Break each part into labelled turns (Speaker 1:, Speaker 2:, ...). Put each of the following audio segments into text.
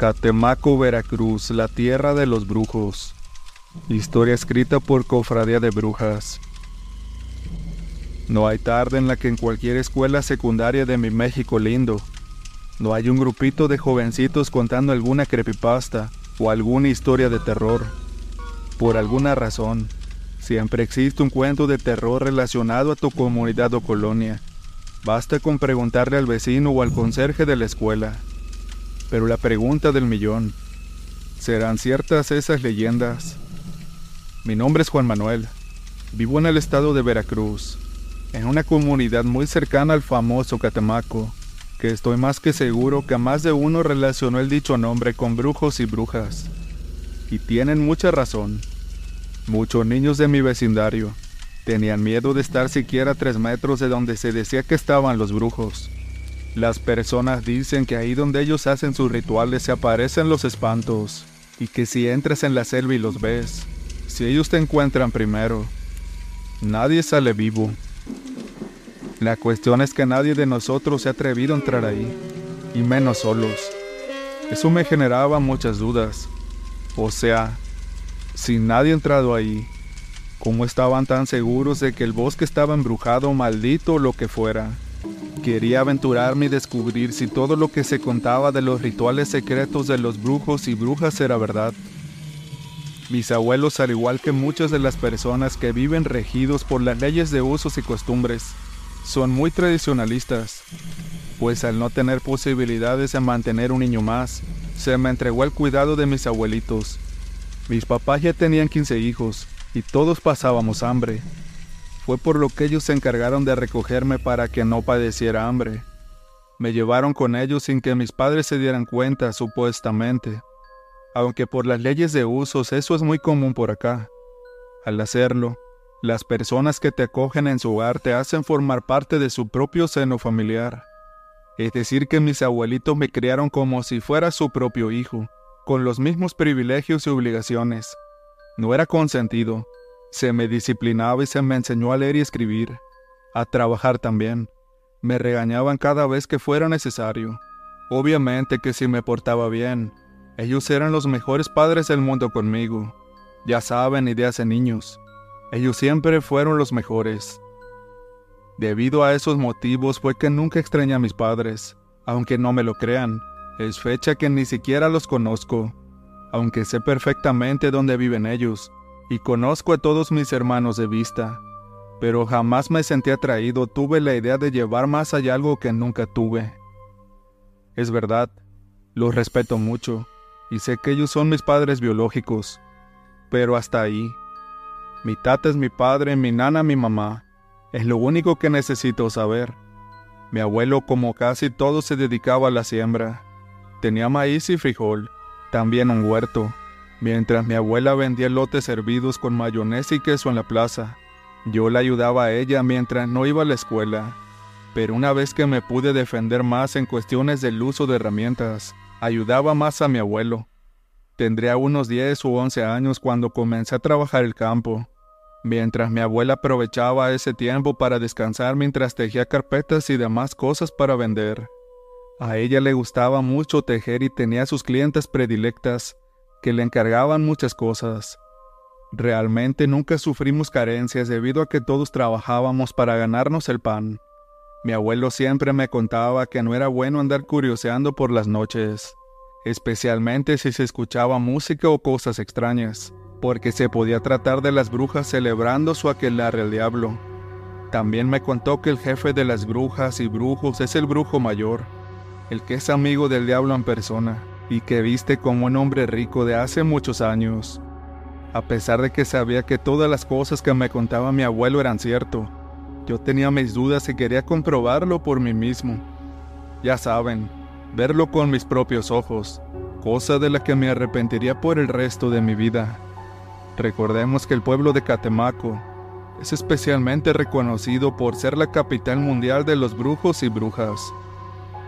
Speaker 1: Catemaco, Veracruz, la tierra de los brujos. Historia escrita por Cofradía de Brujas. No hay tarde en la que en cualquier escuela secundaria de mi México lindo no hay un grupito de jovencitos contando alguna creepypasta o alguna historia de terror. Por alguna razón, siempre existe un cuento de terror relacionado a tu comunidad o colonia. Basta con preguntarle al vecino o al conserje de la escuela. Pero la pregunta del millón, ¿serán ciertas esas leyendas? Mi nombre es Juan Manuel. Vivo en el estado de Veracruz, en una comunidad muy cercana al famoso Catemaco, que estoy más que seguro que más de uno relacionó el dicho nombre con brujos y brujas. Y tienen mucha razón. Muchos niños de mi vecindario tenían miedo de estar siquiera a tres metros de donde se decía que estaban los brujos. Las personas dicen que ahí donde ellos hacen sus rituales se aparecen los espantos, y que si entras en la selva y los ves, si ellos te encuentran primero, nadie sale vivo. La cuestión es que nadie de nosotros se ha atrevido a entrar ahí, y menos solos. Eso me generaba muchas dudas. O sea, si nadie ha entrado ahí, ¿cómo estaban tan seguros de que el bosque estaba embrujado, maldito o lo que fuera? Quería aventurarme y descubrir si todo lo que se contaba de los rituales secretos de los brujos y brujas era verdad. Mis abuelos, al igual que muchas de las personas que viven regidos por las leyes de usos y costumbres, son muy tradicionalistas, pues al no tener posibilidades de mantener un niño más, se me entregó el cuidado de mis abuelitos. Mis papás ya tenían 15 hijos y todos pasábamos hambre, fue por lo que ellos se encargaron de recogerme para que no padeciera hambre. Me llevaron con ellos sin que mis padres se dieran cuenta, supuestamente. Aunque por las leyes de usos eso es muy común por acá. Al hacerlo, las personas que te acogen en su hogar te hacen formar parte de su propio seno familiar. Es decir, que mis abuelitos me criaron como si fuera su propio hijo, con los mismos privilegios y obligaciones. No era consentido, se me disciplinaba y se me enseñó a leer y escribir, a trabajar también. Me regañaban cada vez que fuera necesario. Obviamente que si me portaba bien, ellos eran los mejores padres del mundo conmigo. Ya saben, ideas de niños. Ellos siempre fueron los mejores. Debido a esos motivos fue que nunca extrañé a mis padres, aunque no me lo crean. Es fecha que ni siquiera los conozco, aunque sé perfectamente dónde viven ellos y conozco a todos mis hermanos de vista, pero jamás me sentí atraído, tuve la idea de llevar más allá algo que nunca tuve. Es verdad, los respeto mucho, y sé que ellos son mis padres biológicos, pero hasta ahí. Mi tata es mi padre, mi nana mi mamá, es lo único que necesito saber. Mi abuelo, como casi todo, se dedicaba a la siembra. Tenía maíz y frijol, también un huerto, Mientras mi abuela vendía lotes hervidos con mayonesa y queso en la plaza, yo la ayudaba a ella mientras no iba a la escuela. Pero una vez que me pude defender más en cuestiones del uso de herramientas, ayudaba más a mi abuelo. Tendría unos 10 u 11 años cuando comencé a trabajar el campo, mientras mi abuela aprovechaba ese tiempo para descansar mientras tejía carpetas y demás cosas para vender. A ella le gustaba mucho tejer y tenía sus clientes predilectas, que le encargaban muchas cosas. Realmente nunca sufrimos carencias debido a que todos trabajábamos para ganarnos el pan. Mi abuelo siempre me contaba que no era bueno andar curioseando por las noches, especialmente si se escuchaba música o cosas extrañas, porque se podía tratar de las brujas celebrando su aquelarre al diablo. También me contó que el jefe de las brujas y brujos es el brujo mayor, el que es amigo del diablo en persona y que viste como un hombre rico de hace muchos años. A pesar de que sabía que todas las cosas que me contaba mi abuelo eran cierto, yo tenía mis dudas y quería comprobarlo por mí mismo. Ya saben, verlo con mis propios ojos, cosa de la que me arrepentiría por el resto de mi vida. Recordemos que el pueblo de Catemaco es especialmente reconocido por ser la capital mundial de los brujos y brujas.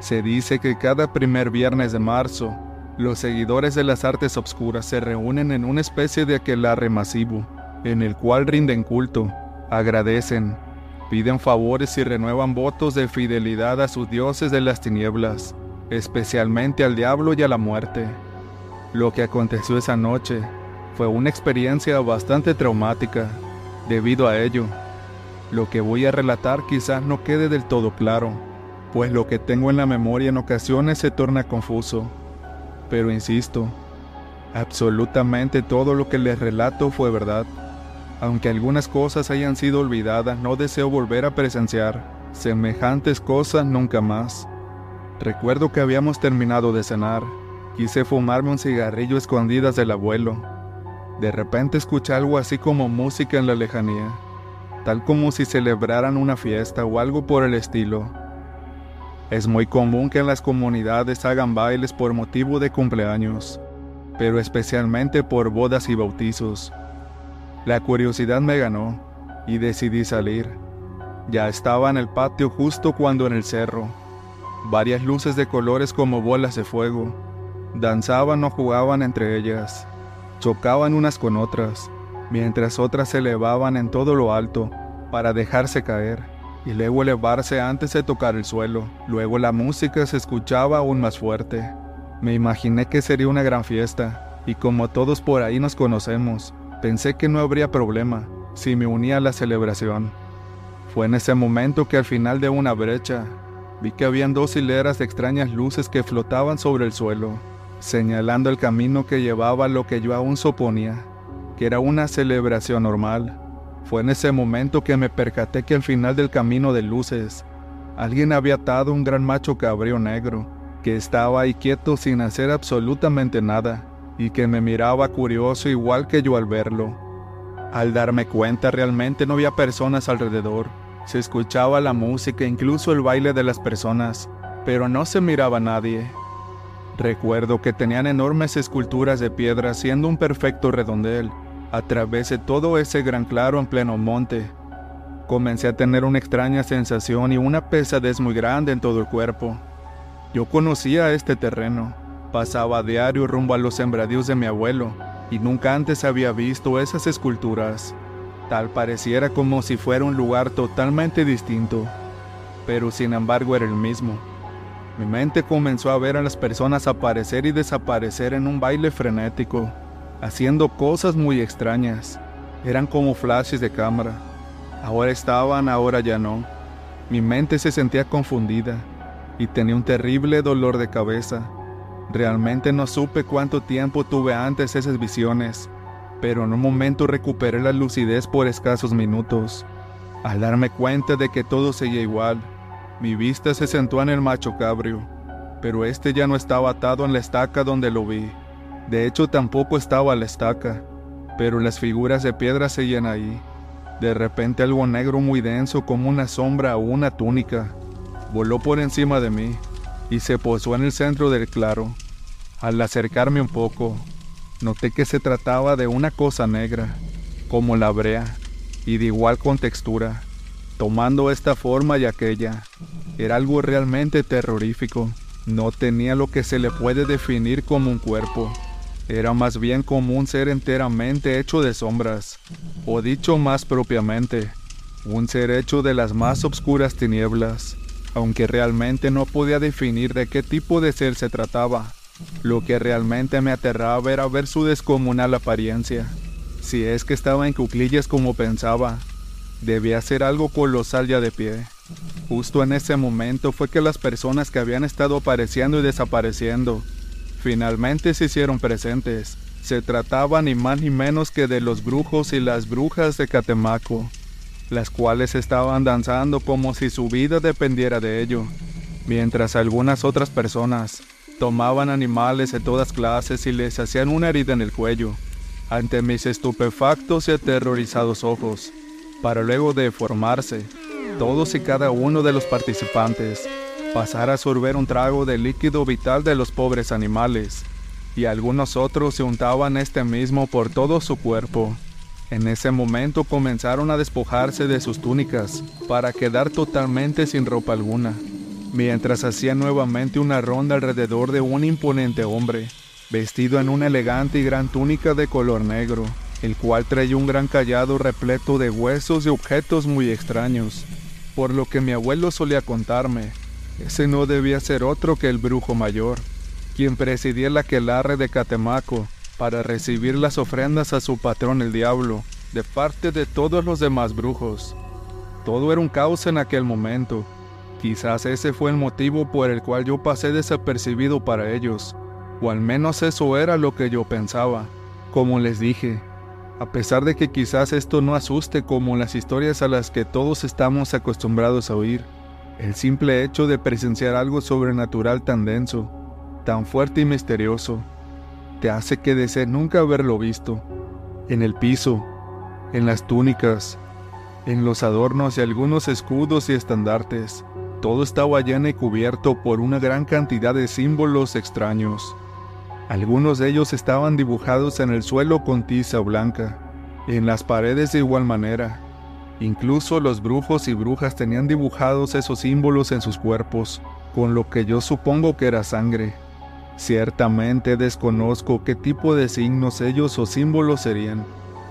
Speaker 1: Se dice que cada primer viernes de marzo, los seguidores de las artes obscuras se reúnen en una especie de aquelarre masivo, en el cual rinden culto, agradecen, piden favores y renuevan votos de fidelidad a sus dioses de las tinieblas. especialmente al diablo y a la muerte. Lo que aconteció esa noche fue una experiencia bastante traumática. Debido a ello, lo que voy a relatar quizás no quede del todo claro, pues lo que tengo en la memoria en ocasiones se torna confuso. Pero insisto, absolutamente todo lo que les relato fue verdad. Aunque algunas cosas hayan sido olvidadas, no deseo volver a presenciar semejantes cosas nunca más. Recuerdo que habíamos terminado de cenar. Quise fumarme un cigarrillo escondidas del abuelo. De repente escuché algo así como música en la lejanía tal como si celebraran una fiesta o algo por el estilo. Es muy común que en las comunidades hagan bailes por motivo de cumpleaños, pero especialmente por bodas y bautizos. La curiosidad me ganó y decidí salir. Ya estaba en el patio justo cuando en el cerro, varias luces de colores como bolas de fuego, danzaban o jugaban entre ellas, chocaban unas con otras mientras otras se elevaban en todo lo alto para dejarse caer y luego elevarse antes de tocar el suelo. Luego la música se escuchaba aún más fuerte. Me imaginé que sería una gran fiesta y como todos por ahí nos conocemos, pensé que no habría problema si me unía a la celebración. Fue en ese momento que al final de una brecha vi que habían dos hileras de extrañas luces que flotaban sobre el suelo, señalando el camino que llevaba a lo que yo aún suponía que era una celebración normal. Fue en ese momento que me percaté que al final del camino de luces, alguien había atado un gran macho cabrío negro, que estaba ahí quieto sin hacer absolutamente nada, y que me miraba curioso igual que yo al verlo. Al darme cuenta realmente no había personas alrededor, se escuchaba la música, incluso el baile de las personas, pero no se miraba nadie. Recuerdo que tenían enormes esculturas de piedra haciendo un perfecto redondel a través de todo ese gran claro en pleno monte. Comencé a tener una extraña sensación y una pesadez muy grande en todo el cuerpo. Yo conocía este terreno, pasaba a diario rumbo a los sembradíos de mi abuelo y nunca antes había visto esas esculturas. Tal pareciera como si fuera un lugar totalmente distinto, pero sin embargo era el mismo. Mi mente comenzó a ver a las personas aparecer y desaparecer en un baile frenético, haciendo cosas muy extrañas. Eran como flashes de cámara. Ahora estaban, ahora ya no. Mi mente se sentía confundida y tenía un terrible dolor de cabeza. Realmente no supe cuánto tiempo tuve antes esas visiones, pero en un momento recuperé la lucidez por escasos minutos. Al darme cuenta de que todo seguía igual, mi vista se sentó en el macho cabrio, pero este ya no estaba atado en la estaca donde lo vi. De hecho, tampoco estaba la estaca, pero las figuras de piedra seguían ahí. De repente algo negro muy denso como una sombra o una túnica voló por encima de mí y se posó en el centro del claro. Al acercarme un poco, noté que se trataba de una cosa negra, como la brea, y de igual contextura tomando esta forma y aquella. Era algo realmente terrorífico. No tenía lo que se le puede definir como un cuerpo. Era más bien como un ser enteramente hecho de sombras, o dicho más propiamente, un ser hecho de las más oscuras tinieblas, aunque realmente no podía definir de qué tipo de ser se trataba. Lo que realmente me aterraba era ver su descomunal apariencia. Si es que estaba en cuclillas como pensaba, Debía ser algo colosal ya de pie. Justo en ese momento fue que las personas que habían estado apareciendo y desapareciendo finalmente se hicieron presentes. Se trataba ni más ni menos que de los brujos y las brujas de Catemaco, las cuales estaban danzando como si su vida dependiera de ello, mientras algunas otras personas tomaban animales de todas clases y les hacían una herida en el cuello, ante mis estupefactos y aterrorizados ojos para luego de formarse, todos y cada uno de los participantes pasar a sorber un trago del líquido vital de los pobres animales, y algunos otros se untaban este mismo por todo su cuerpo. En ese momento comenzaron a despojarse de sus túnicas para quedar totalmente sin ropa alguna, mientras hacían nuevamente una ronda alrededor de un imponente hombre, vestido en una elegante y gran túnica de color negro el cual traía un gran callado repleto de huesos y objetos muy extraños, por lo que mi abuelo solía contarme. Ese no debía ser otro que el brujo mayor, quien presidía el aquelarre de Catemaco para recibir las ofrendas a su patrón el diablo de parte de todos los demás brujos. Todo era un caos en aquel momento. Quizás ese fue el motivo por el cual yo pasé desapercibido para ellos, o al menos eso era lo que yo pensaba. Como les dije, a pesar de que quizás esto no asuste como las historias a las que todos estamos acostumbrados a oír, el simple hecho de presenciar algo sobrenatural tan denso, tan fuerte y misterioso, te hace que desees nunca haberlo visto. En el piso, en las túnicas, en los adornos y algunos escudos y estandartes, todo estaba lleno y cubierto por una gran cantidad de símbolos extraños. Algunos de ellos estaban dibujados en el suelo con tiza blanca, en las paredes de igual manera. Incluso los brujos y brujas tenían dibujados esos símbolos en sus cuerpos, con lo que yo supongo que era sangre. Ciertamente desconozco qué tipo de signos ellos o símbolos serían,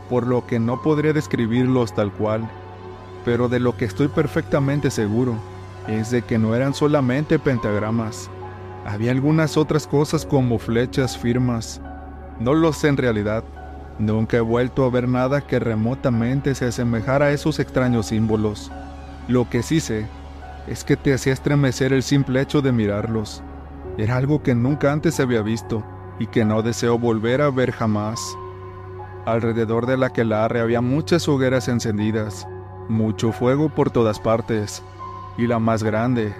Speaker 1: por lo que no podría describirlos tal cual, pero de lo que estoy perfectamente seguro es de que no eran solamente pentagramas, había algunas otras cosas como flechas firmas. No lo sé en realidad. Nunca he vuelto a ver nada que remotamente se asemejara a esos extraños símbolos. Lo que sí sé es que te hacía estremecer el simple hecho de mirarlos. Era algo que nunca antes había visto y que no deseo volver a ver jamás. Alrededor de la aquelarre había muchas hogueras encendidas, mucho fuego por todas partes, y la más grande,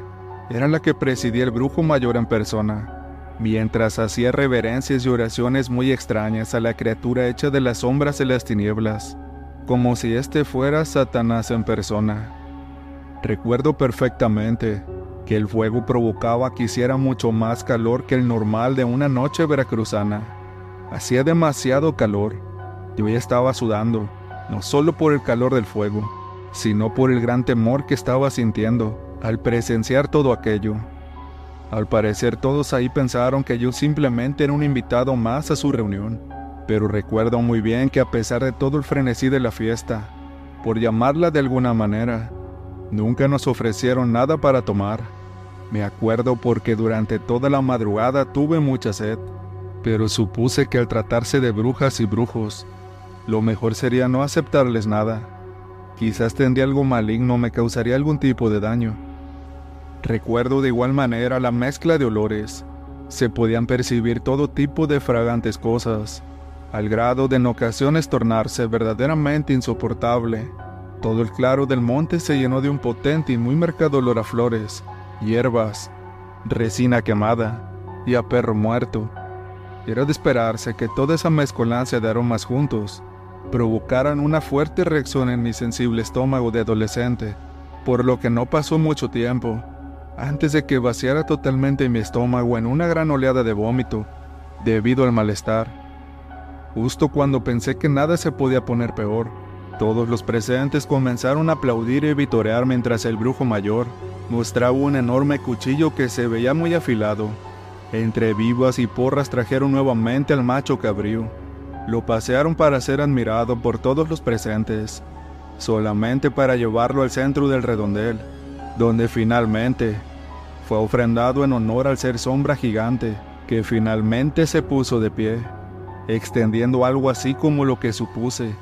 Speaker 1: era la que presidía el brujo mayor en persona, mientras hacía reverencias y oraciones muy extrañas a la criatura hecha de las sombras y las tinieblas, como si éste fuera Satanás en persona. Recuerdo perfectamente que el fuego provocaba que hiciera mucho más calor que el normal de una noche veracruzana. Hacía demasiado calor. Yo ya estaba sudando, no solo por el calor del fuego, sino por el gran temor que estaba sintiendo al presenciar todo aquello. Al parecer todos ahí pensaron que yo simplemente era un invitado más a su reunión, pero recuerdo muy bien que a pesar de todo el frenesí de la fiesta, por llamarla de alguna manera, nunca nos ofrecieron nada para tomar. Me acuerdo porque durante toda la madrugada tuve mucha sed, pero supuse que al tratarse de brujas y brujos, lo mejor sería no aceptarles nada. Quizás tendría algo maligno me causaría algún tipo de daño. Recuerdo de igual manera la mezcla de olores. Se podían percibir todo tipo de fragantes cosas, al grado de en ocasiones tornarse verdaderamente insoportable. Todo el claro del monte se llenó de un potente y muy marcado olor a flores, hierbas, resina quemada y a perro muerto. Era de esperarse que toda esa mezcolancia de aromas juntos provocaran una fuerte reacción en mi sensible estómago de adolescente, por lo que no pasó mucho tiempo antes de que vaciara totalmente mi estómago en una gran oleada de vómito, debido al malestar. Justo cuando pensé que nada se podía poner peor, todos los presentes comenzaron a aplaudir y vitorear mientras el brujo mayor mostraba un enorme cuchillo que se veía muy afilado. Entre vivas y porras trajeron nuevamente al macho cabrío. Lo pasearon para ser admirado por todos los presentes, solamente para llevarlo al centro del redondel, donde finalmente fue ofrendado en honor al ser sombra gigante, que finalmente se puso de pie, extendiendo algo así como lo que supuse.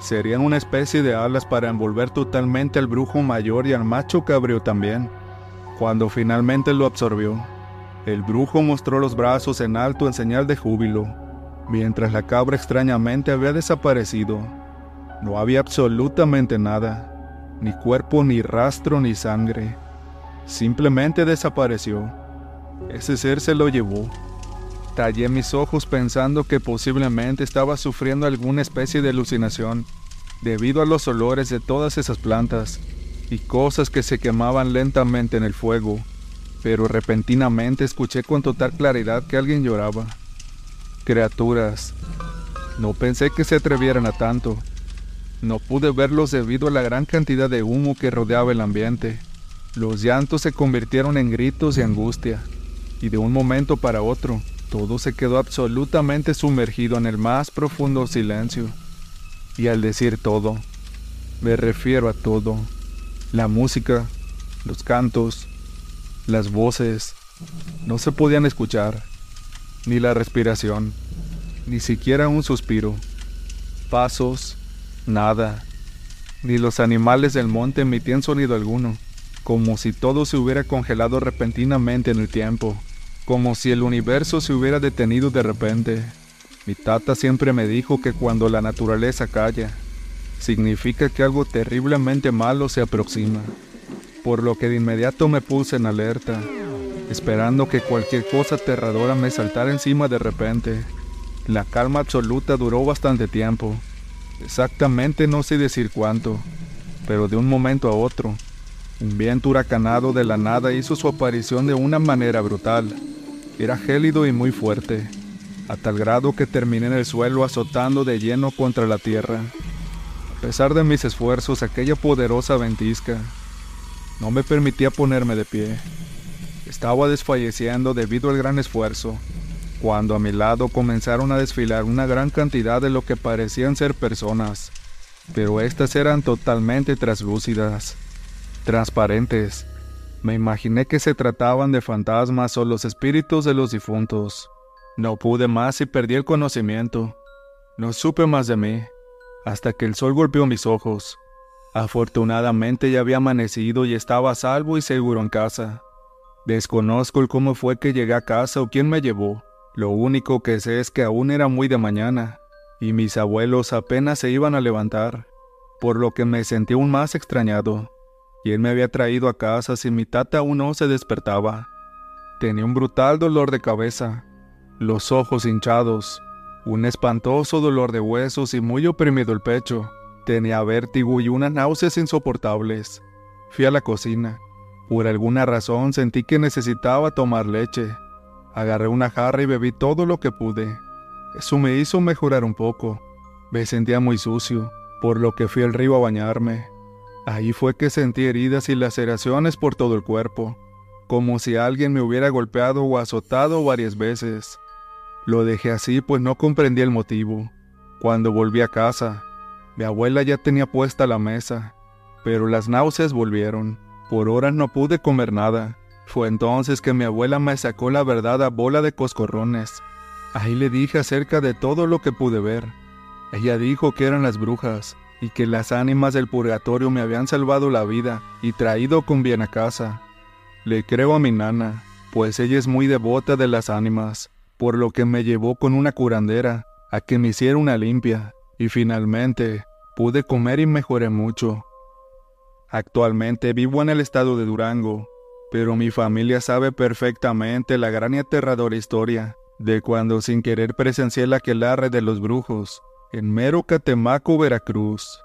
Speaker 1: Serían una especie de alas para envolver totalmente al brujo mayor y al macho cabrío también. Cuando finalmente lo absorbió, el brujo mostró los brazos en alto en señal de júbilo, mientras la cabra extrañamente había desaparecido. No había absolutamente nada, ni cuerpo, ni rastro, ni sangre. Simplemente desapareció. Ese ser se lo llevó. Tallé mis ojos pensando que posiblemente estaba sufriendo alguna especie de alucinación debido a los olores de todas esas plantas y cosas que se quemaban lentamente en el fuego, pero repentinamente escuché con total claridad que alguien lloraba. Criaturas. No pensé que se atrevieran a tanto. No pude verlos debido a la gran cantidad de humo que rodeaba el ambiente. Los llantos se convirtieron en gritos y angustia, y de un momento para otro, todo se quedó absolutamente sumergido en el más profundo silencio. Y al decir todo, me refiero a todo. La música, los cantos, Las voces no se podían escuchar, ni la respiración, ni siquiera un suspiro. Pasos, nada, ni los animales del monte emitían sonido alguno, como si todo se hubiera congelado repentinamente en el tiempo, como si el universo se hubiera detenido de repente. Mi tata siempre me dijo que cuando la naturaleza calla, significa que algo terriblemente malo se aproxima, por lo que de inmediato me puse en alerta, esperando que cualquier cosa aterradora me saltara encima de repente. La calma absoluta duró bastante tiempo, exactamente no sé decir cuánto, pero de un momento a otro, un viento huracanado de la nada hizo su aparición de una manera brutal. Era gélido y muy fuerte a tal grado que terminé en el suelo azotando de lleno contra la tierra. A pesar de mis esfuerzos, aquella poderosa ventisca no me permitía ponerme de pie. Estaba desfalleciendo debido al gran esfuerzo, cuando a mi lado comenzaron a desfilar una gran cantidad de lo que parecían ser personas, pero estas eran totalmente translúcidas, transparentes. Me imaginé que se trataban de fantasmas o los espíritus de los difuntos. No pude más y perdí el conocimiento. No supe más de mí, hasta que el sol golpeó mis ojos. Afortunadamente ya había amanecido y estaba salvo y seguro en casa. Desconozco el cómo fue que llegué a casa o quién me llevó. Lo único que sé es que aún era muy de mañana, y mis abuelos apenas se iban a levantar, por lo que me sentí aún más extrañado. ¿Quién me había traído a casa si mi tata aún no se despertaba? Tenía un brutal dolor de cabeza, los ojos hinchados, un espantoso dolor de huesos y muy oprimido el pecho. Tenía vértigo y unas náuseas insoportables. Fui a la cocina. Por alguna razón sentí que necesitaba tomar leche. Agarré una jarra y bebí todo lo que pude. Eso me hizo mejorar un poco. Me sentía muy sucio, por lo que fui al río a bañarme. Ahí fue que sentí heridas y laceraciones por todo el cuerpo, como si alguien me hubiera golpeado o azotado varias veces. Lo dejé así pues no comprendí el motivo. Cuando volví a casa, mi abuela ya tenía puesta la mesa, pero las náuseas volvieron. Por horas no pude comer nada. Fue entonces que mi abuela me sacó la verdad a bola de coscorrones. Ahí le dije acerca de todo lo que pude ver. Ella dijo que eran las brujas y que las ánimas del purgatorio me habían salvado la vida y traído con bien a casa. Le creo a mi nana, pues ella es muy devota de las ánimas por lo que me llevó con una curandera a que me hiciera una limpia, y finalmente pude comer y mejoré mucho. Actualmente vivo en el estado de Durango, pero mi familia sabe perfectamente la gran y aterradora historia de cuando sin querer presencié la aquelarre de los brujos en mero Catemaco, Veracruz.